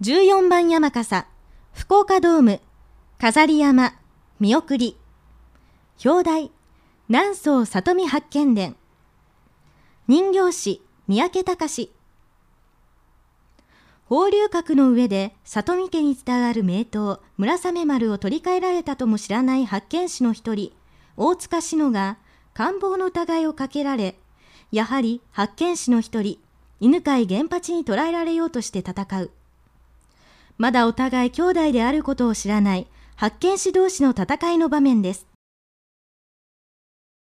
14番山笠、福岡ドーム、飾り山、見送り。表題、南宋里見八犬伝。人形師、三宅隆。法流閣の上で里見家に伝わる名刀、村雨丸を取り替えられたとも知らない八犬士の一人、大塚志乃が官房の疑いをかけられ、やはり八犬士の一人、犬飼源八に捕らえられようとして戦う。まだお互い兄弟であることを知らない発見士同士の戦いの場面です。